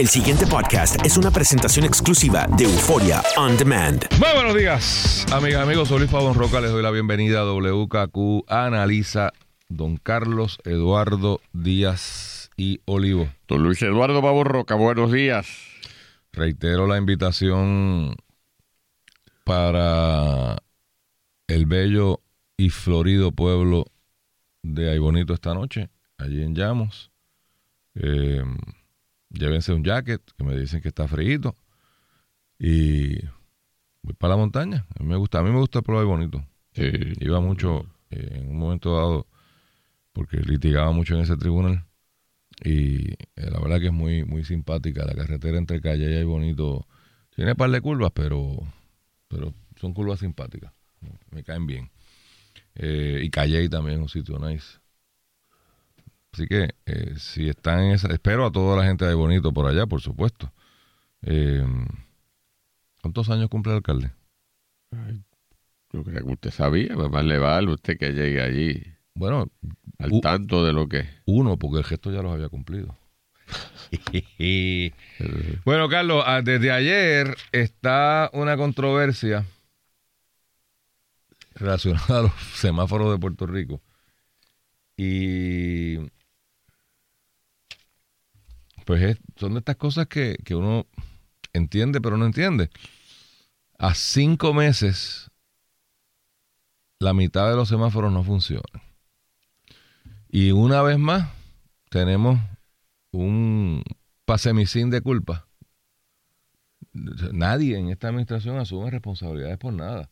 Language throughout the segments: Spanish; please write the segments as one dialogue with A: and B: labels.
A: El siguiente podcast es una presentación exclusiva de Euforia On Demand.
B: Muy buenos días, amigas, amigos. Soy Luis Pavón Roca. Les doy la bienvenida a WKQ Analiza Don Carlos Eduardo Díaz y Olivo.
C: Don Luis Eduardo Pavón Roca, buenos días.
B: Reitero la invitación para el bello y florido pueblo de Aybonito esta noche, allí en Llamos. Eh, llévense un jacket, que me dicen que está frío. Y voy para la montaña. A mí me gusta, a mí me gusta el pueblo de Aybonito. Iba mucho eh, en un momento dado, porque litigaba mucho en ese tribunal. Y eh, la verdad que es muy, muy simpática. La carretera entre Calle y Aybonito tiene un par de curvas, pero, pero son curvas simpáticas. Me caen bien. Eh, y Calle también un sitio nice. Así que eh, si están en esa, espero a toda la gente de Bonito por allá, por supuesto. Eh, ¿Cuántos años cumple el alcalde?
C: yo creo que usted sabía, más le vale usted que llegue allí.
B: Bueno,
C: al tanto de lo que
B: Uno, porque el gesto ya los había cumplido. bueno, Carlos, ah, desde ayer está una controversia relacionada a los semáforos de Puerto Rico. Y pues son de estas cosas que, que uno entiende pero no entiende. A cinco meses, la mitad de los semáforos no funcionan. Y una vez más, tenemos un pasemicín de culpa. Nadie en esta administración asume responsabilidades por nada.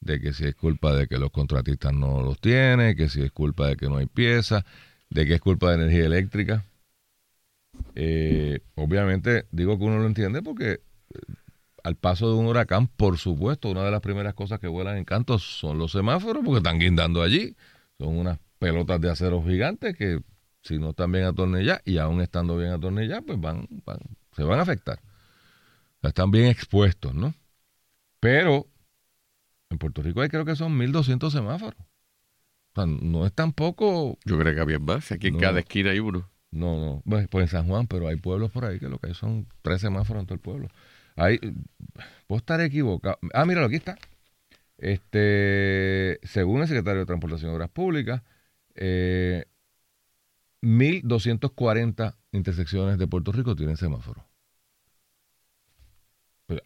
B: De que si es culpa de que los contratistas no los tienen, que si es culpa de que no hay piezas, de que es culpa de energía eléctrica. Eh, obviamente digo que uno lo entiende porque eh, al paso de un huracán, por supuesto, una de las primeras cosas que vuelan en canto son los semáforos porque están guindando allí. Son unas pelotas de acero gigantes que si no están bien atornilladas y aún estando bien atornilladas, pues van, se van a afectar. Están bien expuestos, ¿no? Pero en Puerto Rico hay creo que son 1.200 semáforos. O sea, no es tampoco...
C: Yo creo que había más. Aquí en cada esquina hay uno.
B: No, no. Pues, pues, en San Juan, pero hay pueblos por ahí que lo que hay son tres semáforos en todo el pueblo. Hay, puedo estar equivocado. Ah, míralo, aquí está. Este, según el secretario de Transportación y Obras Públicas, eh, 1.240 intersecciones de Puerto Rico tienen semáforos.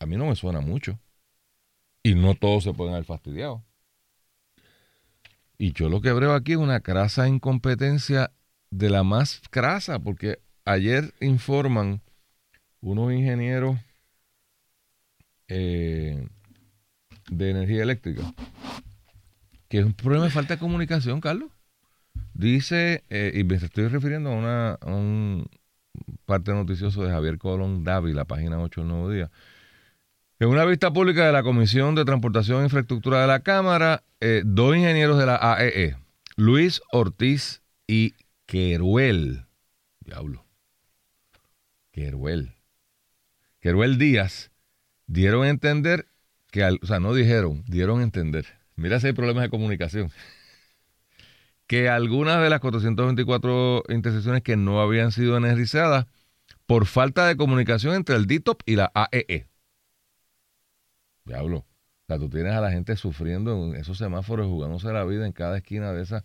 B: A mí no me suena mucho. Y no todos se pueden haber fastidiado. Y yo lo que veo aquí es una crasa incompetencia de la más crasa, porque ayer informan unos ingenieros eh, de energía eléctrica que es un problema de falta de comunicación, Carlos. Dice, eh, y me estoy refiriendo a, una, un parte noticioso de Javier Colón Davi, la página 8 del Nuevo Día. En una vista pública de la Comisión de Transportación e Infraestructura de la Cámara, eh, dos ingenieros de la AEE, e, Luis Ortiz y Queruel, diablo, Queruel, Queruel Díaz, dieron a entender que, o sea, no dijeron, dieron a entender. Mira si hay problemas de comunicación. Que algunas de las 424 intersecciones que no habían sido energizadas por falta de comunicación entre el DITOP y la AEE. E. Diablo. O sea, tú tienes a la gente sufriendo en esos semáforos, jugándose la vida en cada esquina de esas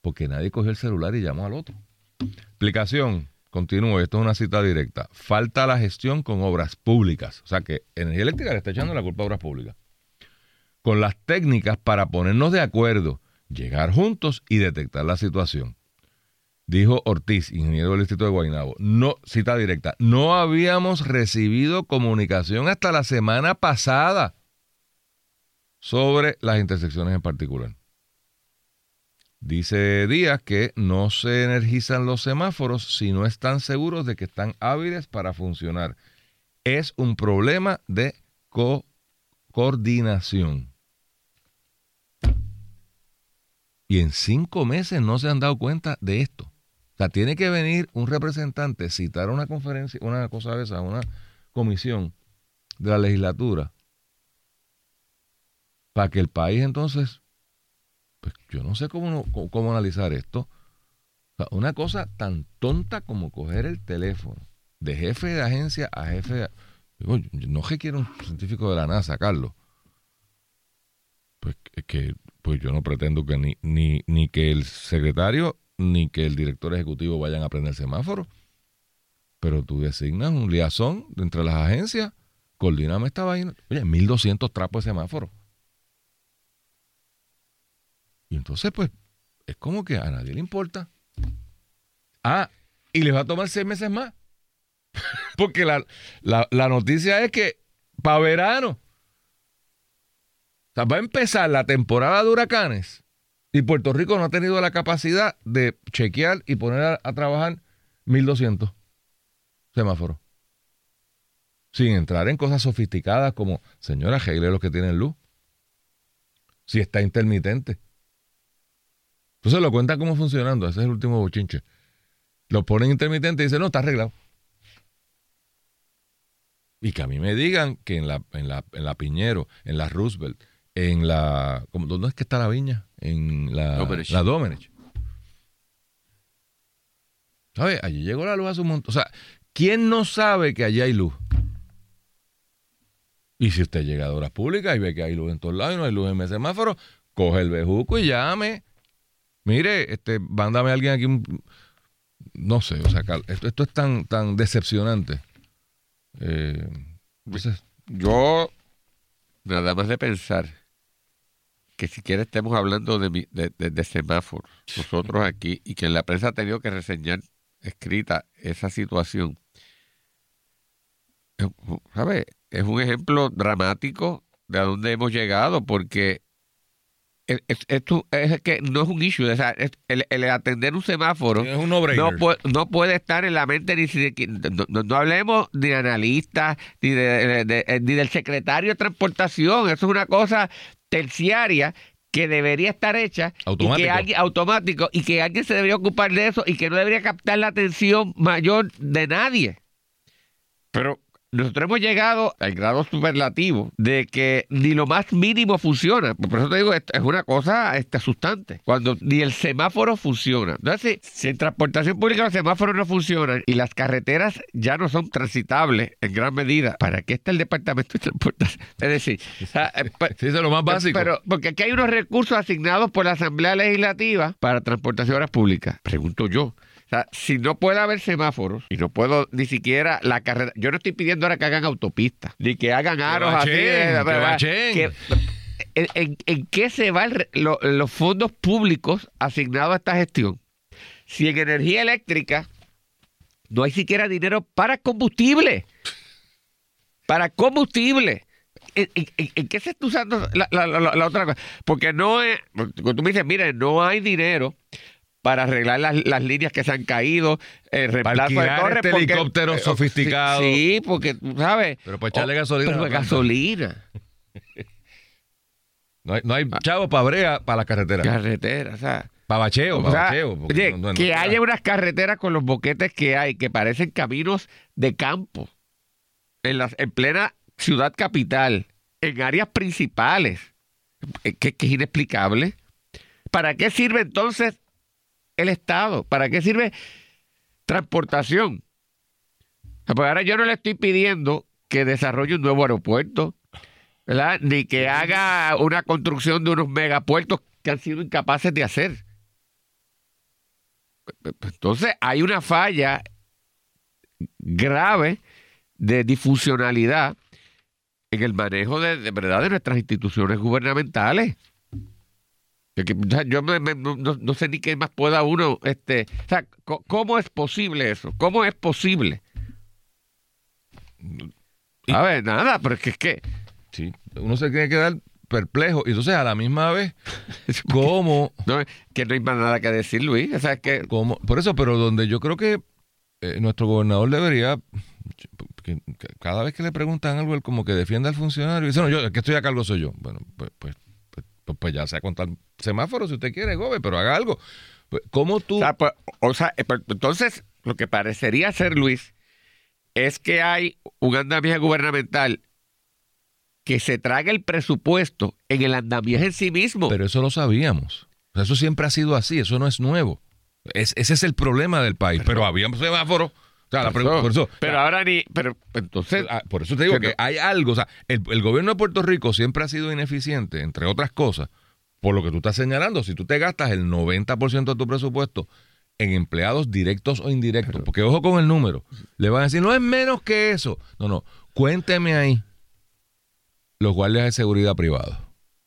B: porque nadie cogió el celular y llamó al otro. Explicación, continúo, esto es una cita directa. Falta la gestión con obras públicas. O sea que Energía Eléctrica le está echando la culpa a obras públicas. Con las técnicas para ponernos de acuerdo, llegar juntos y detectar la situación. Dijo Ortiz, ingeniero del Distrito de Guaynabo. No, cita directa. No habíamos recibido comunicación hasta la semana pasada sobre las intersecciones en particular. Dice Díaz que no se energizan los semáforos si no están seguros de que están hábiles para funcionar. Es un problema de coordinación. Y en cinco meses no se han dado cuenta de esto. O sea, tiene que venir un representante, citar una conferencia, una cosa de esa, una comisión de la legislatura, para que el país entonces pues yo no sé cómo, cómo, analizar esto. una cosa tan tonta como coger el teléfono de jefe de agencia a jefe de... Digo, no requiere un científico de la NASA, Carlos. Pues es que pues yo no pretendo que ni, ni, ni que el secretario ni que el director ejecutivo vayan a aprender semáforo. Pero tú designas un liazón entre las agencias, coordiname esta vaina. Oye, 1200 trapos de semáforo. Y entonces, pues, es como que a nadie le importa. Ah, y les va a tomar seis meses más. Porque la, la, la noticia es que para verano o sea, va a empezar la temporada de huracanes y Puerto Rico no ha tenido la capacidad de chequear y poner a, a trabajar 1200 semáforos. Sin entrar en cosas sofisticadas como, señora, arregle los que tienen luz. Si está intermitente. Entonces lo cuentan como funcionando. Ese es el último bochinche. Lo ponen intermitente y dicen, no, está arreglado. Y que a mí me digan que en la, en la, en la Piñero, en la Roosevelt, en la. ¿cómo- ¿Dónde es que está la viña? En la
C: Domenech.
B: La Domenech. ¿Sabes? Allí llegó la luz a su montón. O sea, ¿quién no sabe que allí hay luz? Y si usted llega a horas públicas y ve que hay luz en todos lados y no hay luz en el semáforo, coge el bejuco y llame. Mire, este, mándame a alguien aquí un- No sé, o sea, esto, esto es tan, tan decepcionante. Eh,
C: Yo, nada más de pensar que siquiera estemos hablando de, de, de- de semáforos, nosotros aquí, y que la prensa ha tenido que reseñar escrita esa situación. ¿Sabe? Es un ejemplo dramático de a dónde hemos llegado, porque esto es que no es un issue, o sea, es- el, el atender un semáforo
B: es un no-brainer.
C: no, puede, no puede estar en la mente ni si de, no, no- no hablemos ni de analistas ni de, de- de- ni del secretario de transportación eso es una cosa terciaria que debería estar hecha y que alguien automático y que alguien se debería ocupar de eso y que no debería captar la atención mayor de nadie pero nosotros hemos llegado al grado superlativo de que ni lo más mínimo funciona. Por eso te digo, esto es una cosa este, asustante. Cuando ni el semáforo funciona. Entonces, si, si en transportación pública los semáforos no funcionan y las carreteras ya no son transitables en gran medida, ¿para qué está el Departamento de Transportación? Es decir, o sea, eh,
B: Sí, eso es lo más básico.
C: pero, porque aquí hay unos recursos asignados por la Asamblea Legislativa para transportaciones públicas. Pregunto yo. O sea, si no puede haber semáforos y no puedo ni siquiera la carrera. Yo no estoy pidiendo ahora que hagan autopistas, ni que hagan aros así. de- en, en- en qué se van los fondos públicos asignados a esta gestión? Si en energía eléctrica no hay siquiera dinero para combustible. Para combustible. ¿En, en- en- en qué se está usando la, la- la- la otra cosa? Porque no es. Cuando tú me dices, mire, no hay dinero para arreglar las, las líneas que se han caído, el reemplazo de torres.
B: este helicóptero
C: eh,
B: sofisticado.
C: Sí, porque, ¿sabes?
B: Pero para echarle
C: Oh,
B: gasolina
C: pero
B: planta.
C: gasolina.
B: No hay, no hay chavo para brea para la carretera.
C: Carretera, o sea.
B: Para bacheo, para bacheo.
C: oye,
B: no- no- no
C: que haya unas carreteras con los boquetes que hay, que parecen caminos de campo, en, las, en plena ciudad capital, en áreas principales, eh, que, que es inexplicable. ¿Para qué sirve entonces el Estado? ¿Para qué sirve transportación? Pues ahora yo no le estoy pidiendo que desarrolle un nuevo aeropuerto, ¿verdad? Ni que haga una construcción de unos megapuertos que han sido incapaces de hacer. Entonces hay una falla grave de disfuncionalidad en el manejo de, de verdad de nuestras instituciones gubernamentales. Que- que, o sea, yo me- me- no, sé ni qué más pueda uno, este, o sea, ¿cómo es posible eso? ¿Cómo es posible? A ver, nada, pero es que es que
B: Sí, uno se tiene que dar perplejo. Y entonces, a la misma vez, ¿cómo?
C: no, que no hay más nada que decir, Luis. O sea, es que
B: cómo- por eso, pero donde yo creo que eh, nuestro gobernador debería, cada vez que le preguntan algo, él como que defienda al funcionario y dice, no, yo, el que estoy a cargo soy yo. Bueno, pues, pues, pues, pues, ya sea contar semáforos si usted quiere, gobe, pero haga algo. Pues, ¿Cómo tú?
C: O sea, pues, o sea, eh, entonces, lo que parecería ser, Luis, es que hay un andamiaje gubernamental que se traga el presupuesto en el andamiaje en sí mismo.
B: Pero eso lo sabíamos. Eso siempre ha sido así, eso no es nuevo. Es- ese es el problema del país. Pero había semáforos, O sea, la pregunta- por eso,
C: pero ahora ni. Pero entonces.
B: Ah, Por eso te digo
C: Que
B: hay algo, o sea, el, el gobierno de Puerto Rico siempre ha sido ineficiente, entre otras cosas, por lo que tú estás señalando. Si tú te gastas el 90% de tu presupuesto en empleados directos o indirectos, porque ojo con el número, le van a decir, no es menos que eso. No, no, cuénteme ahí los guardias de seguridad privados.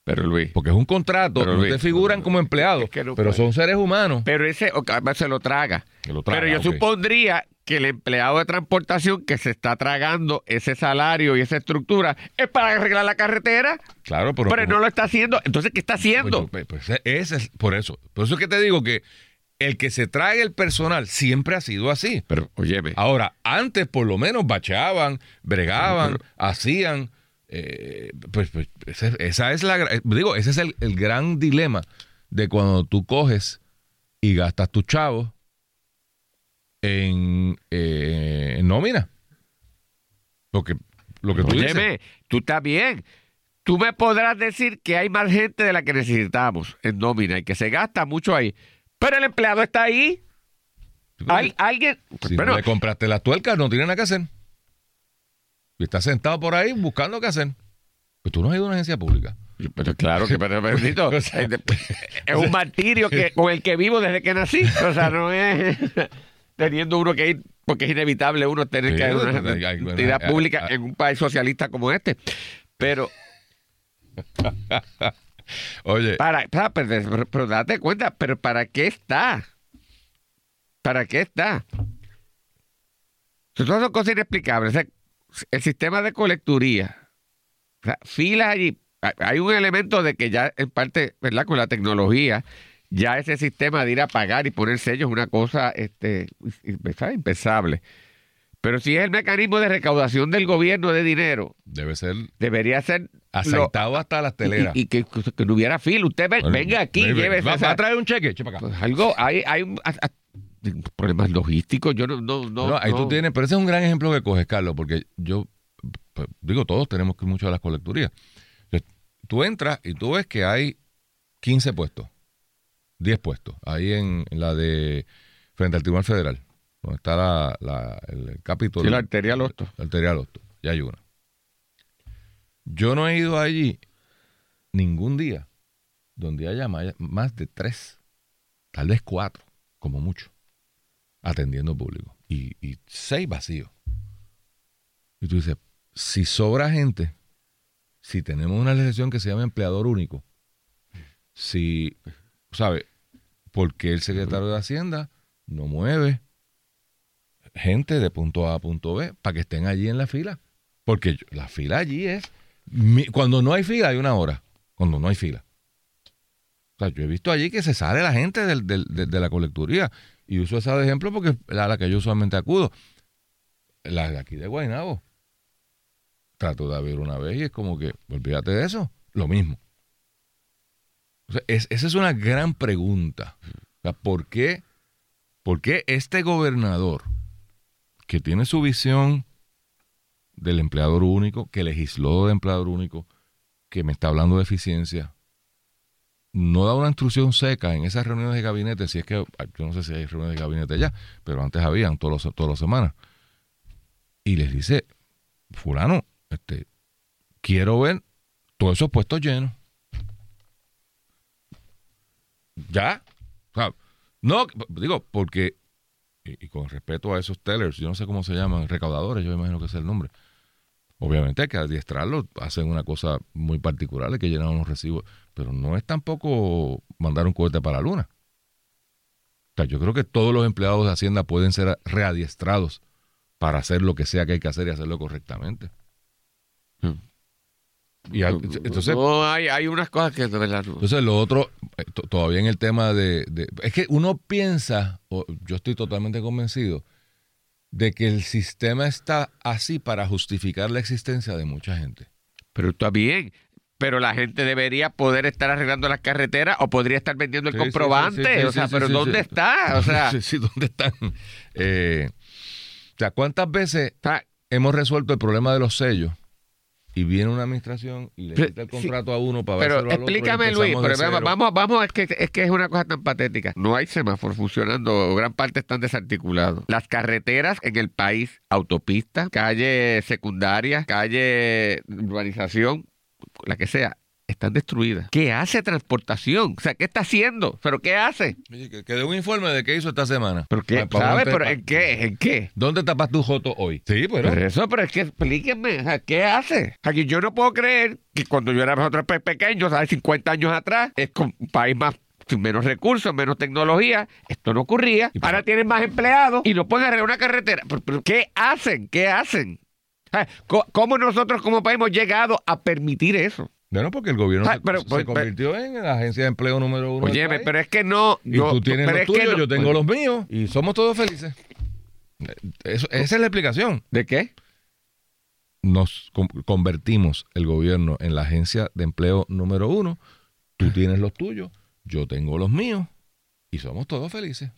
C: Pero Luis.
B: Porque es un contrato,
C: Pero,
B: no
C: Luis,
B: te figuran como empleados,
C: es que no
B: pero
C: puede.
B: son seres humanos.
C: Pero ese ok, se lo traga.
B: Lo traga,
C: pero yo supondría que el empleado de transportación que se está tragando ese salario y esa estructura es para arreglar la carretera,
B: Claro, pero,
C: pero, no lo está haciendo. Entonces, ¿qué está haciendo?
B: Pues, pues, pues, ese es por eso. Por eso es que te digo que el que se trae el personal siempre ha sido así.
C: pero, óyeme.
B: Ahora, antes por lo menos bachaban, bregaban, hacían. Eh, pues, pues, esa es la. eh, Digo, ese es el, el gran dilema de cuando tú coges y gastas tus chavos en, eh, en nómina. Porque lo que tú dices.
C: Óyeme, tú estás bien. Tú me podrás decir que hay más gente de la que necesitamos en nómina y que se gasta mucho ahí. Pero el empleado está ahí. Hay alguien.
B: Si
C: Bueno,
B: no le compraste las tuercas, no tiene nada que hacer. Y está sentado por ahí buscando qué hacer. Pues tú no has ido a una agencia pública.
C: pero claro que, pero, bendito,
B: O sea,
C: es un martirio que, con el que vivo desde que nací. O sea, no es teniendo uno que ir, porque es inevitable uno tener
B: Sí,
C: que ir a una entidad pública en un país socialista como este. Pero,
B: Oye,
C: para, para- pero, pero date cuenta, pero ¿para qué está? ¿Para qué está? Son cosas inexplicables. O sea, el sistema de colecturía, o sea, filas allí. Hay- un elemento de que ya, en parte, ¿verdad? Con la tecnología, ya ese sistema de ir a pagar y poner sellos es una cosa este, ¿sabes? impensable. Pero si es el mecanismo de recaudación del gobierno de dinero,
B: debe ser
C: debería ser lo-
B: aceitado hasta las teleras.
C: y, y que, que no hubiera fila. Usted venga aquí, llévese.
B: Va, a traer un cheque, eche para acá.
C: pues algo, hay, hay un, problemas logísticos. Yo no, no, no.
B: No, ahí
C: no.
B: tú tienes, pero ese es un gran ejemplo que coges, Carlos, porque yo pues, digo, todos tenemos que ir mucho a las colecturías. Tú entras y tú ves que hay 15 puestos, 10 puestos, ahí en, en la de frente al Tribunal Federal, donde está la, la- el capítulo.
C: Sí, la arterial Hosto.
B: La arterial ya hay una. Yo no he ido allí ningún día donde haya más de tres, tal vez cuatro, como mucho, atendiendo público. Y, y seis vacíos. Y tú dices, si sobra gente, si tenemos una legislación que se llama empleador único, si, ¿sabe? Porque el secretario de Hacienda no mueve gente de punto A a punto B para que estén allí en la fila. Porque la fila allí es, cuando no hay fila hay una hora, cuando no hay fila. O sea, yo he visto allí que se sale la gente de, de la colecturía y uso esa de ejemplo porque es la que yo usualmente acudo. La de aquí de Guaynabo. Trato de abrir una vez y es como que, olvídate de eso, lo mismo. Es- esa es una gran pregunta. O ¿por qué, ¿Por qué este gobernador que tiene su visión del empleador único, que legisló de empleador único, que me está hablando de eficiencia, no da una instrucción seca en esas reuniones de gabinete, si es que, yo no sé si hay reuniones de gabinete ya, pero antes habían todos todas las semanas, y les dice, fulano, este, quiero ver todos esos puestos llenos. Ya. O sea, no, digo, porque, y, y con respeto a esos tellers, yo no sé cómo se llaman, recaudadores, yo me imagino que es el nombre. Obviamente hay que adiestrarlos, hacen una cosa muy particular, hay que llenar unos recibos, pero no es tampoco mandar un cohete para la luna. O sea, yo creo que todos los empleados de Hacienda pueden ser readiestrados para hacer lo que sea que hay que hacer y hacerlo correctamente. Y hay- entonces,
C: no, hay, hay unas cosas que de verdad no.
B: entonces lo otro, eh, to- todavía en el tema de, de- Es que uno piensa, yo estoy totalmente convencido, de que el sistema está así para justificar la existencia de mucha gente.
C: Pero está bien. Pero la gente debería poder estar arreglando las carreteras o podría estar vendiendo el
B: Sí,
C: comprobante.
B: sí, sí, sí,
C: o sea, pero ¿dónde está? O sea,
B: sí, sí, ¿dónde están? Eh, o sea, ¿cuántas veces hemos resuelto el problema de los sellos y viene una administración y le quita el
C: sí,
B: contrato a uno para
C: Pero
B: dárselo al otro
C: explícame, Luis, pero vamos, vamos, es que, es que es una cosa tan patética. No hay semáforos funcionando, gran parte están desarticulados. Las carreteras en el país, autopistas, calle secundaria, calle urbanización, la que sea, están destruidas. ¿Qué hace transportación? O sea, ¿qué está haciendo? ¿Pero qué hace?
B: Oye, que, que dé un informe de qué hizo esta semana.
C: ¿Pero qué?
B: Pa- pa-
C: ¿Sabe?
B: pa-
C: ¿Pero en qué? ¿En qué?
B: ¿Dónde tapas tu joto hoy? Sí, pero.
C: Pero eso, pero es que explíquenme, o sea, ¿qué hace? Aquí yo no puedo creer que cuando yo era nosotros pe- pequeños, hace 50 años atrás, es con un país más sin menos recursos, menos tecnología, esto no ocurría.
B: Y
C: Ahora tienen más empleados y no pueden arreglar una carretera. ¿Pero, pero qué hacen? ¿Qué hacen? ¿Cómo nosotros como país hemos llegado a permitir eso?
B: Bueno, porque el gobierno
C: Ah,
B: se-
C: pero-
B: se,
C: pero-
B: convirtió en la agencia de empleo número uno. país.
C: pero es que no...
B: Y
C: no-
B: tú tienes los tuyos,
C: no-
B: yo tengo los míos y somos todos felices. Eso- esa es la explicación.
C: ¿De qué?
B: Nos con- convertimos el gobierno en la agencia de empleo número uno. Tú tienes los tuyos, yo tengo los míos y somos todos felices.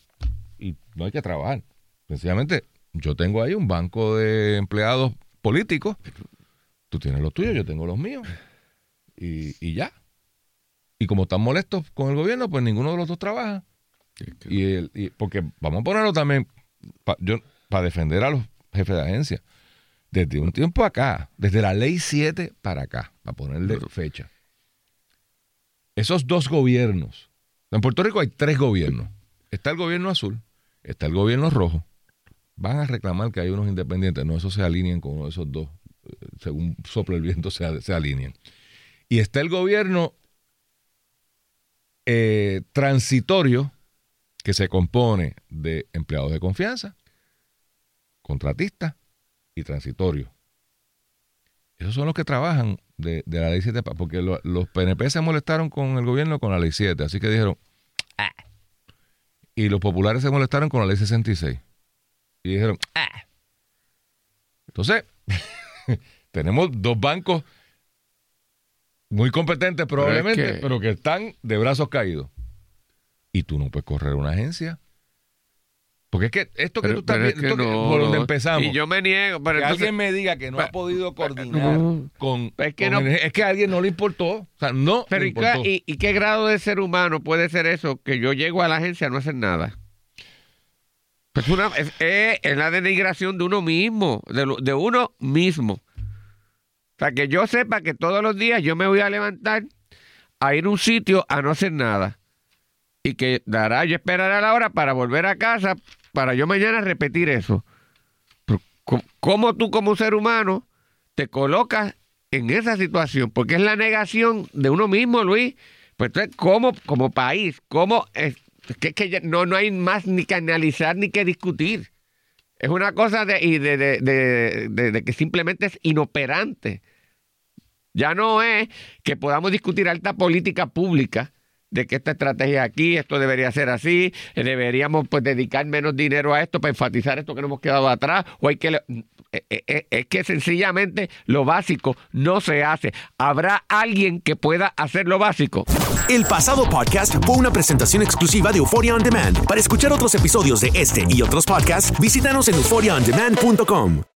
B: Y no hay que trabajar. Sencillamente, yo tengo ahí un banco de empleados políticos. Tú tienes los tuyos, yo tengo los míos. Y, y ya. Y como están molestos con el gobierno, pues ninguno de los dos trabaja. Y, el- y- porque vamos a ponerlo también para defender a los jefes de agencia. Desde un tiempo acá, desde la ley 7 para acá, para ponerle fecha. Esos dos gobiernos. En Puerto Rico hay tres gobiernos. Está el gobierno azul, está el gobierno rojo. Van a reclamar que hay unos independientes. No, esos se alineen con uno de esos dos. eh, Según sopla el viento, se, se alineen. Y está el gobierno eh, transitorio que se compone de empleados de confianza, contratistas y transitorios. Esos son los que trabajan de, la ley 7, pa- porque lo- los PNP se molestaron con el gobierno con la ley 7, así que dijeron, "Ah". y los populares se molestaron con la ley 66. Y dijeron, "Ah". entonces, tenemos dos bancos muy competentes probablemente,
C: que-
B: pero que están de brazos caídos. Y tú no puedes correr una agencia. Porque es que esto que
C: Pero-
B: tú estás
C: es
B: viendo,
C: que no,
B: por donde empezamos.
C: Y yo me niego, pero
B: que
C: entonces-
B: alguien me diga que no ha podido coordinar
C: no.
B: con,
C: Es que
B: con
C: no-
B: el- es que a alguien no le importó. O sea, no
C: Pero
B: le
C: ¿y,
B: importó.
C: y- y qué grado de ser humano puede ser eso? Que yo llego a la agencia a no hacer nada. Pues una, es, es- es la denigración de uno mismo, de, de uno mismo. O sea, que yo sepa que todos los días yo me voy a levantar a ir a un sitio a no hacer nada. Y que dará, yo esperaré a la hora para volver a casa, para yo mañana repetir eso. Pero, ¿cómo- ¿Cómo tú como ser humano te colocas en esa situación? Porque es la negación de uno mismo, Luis. Pues entonces, ¿cómo como país? ¿Cómo es? que, es que no, no hay más ni que analizar ni que discutir. Es una cosa de, de que simplemente es inoperante. Ya no es que podamos discutir alta política pública de que esta estrategia aquí, esto debería ser así, eh, deberíamos pues dedicar menos dinero a esto para enfatizar esto que nos hemos quedado atrás, o hay que... eh, eh, eh, Es que sencillamente lo básico no se hace. ¿Habrá alguien que pueda hacer lo básico?
A: El pasado podcast fue una presentación exclusiva de Euphoria On Demand. Para escuchar otros episodios de este y otros podcasts, visítanos en euphoriaondemand.com.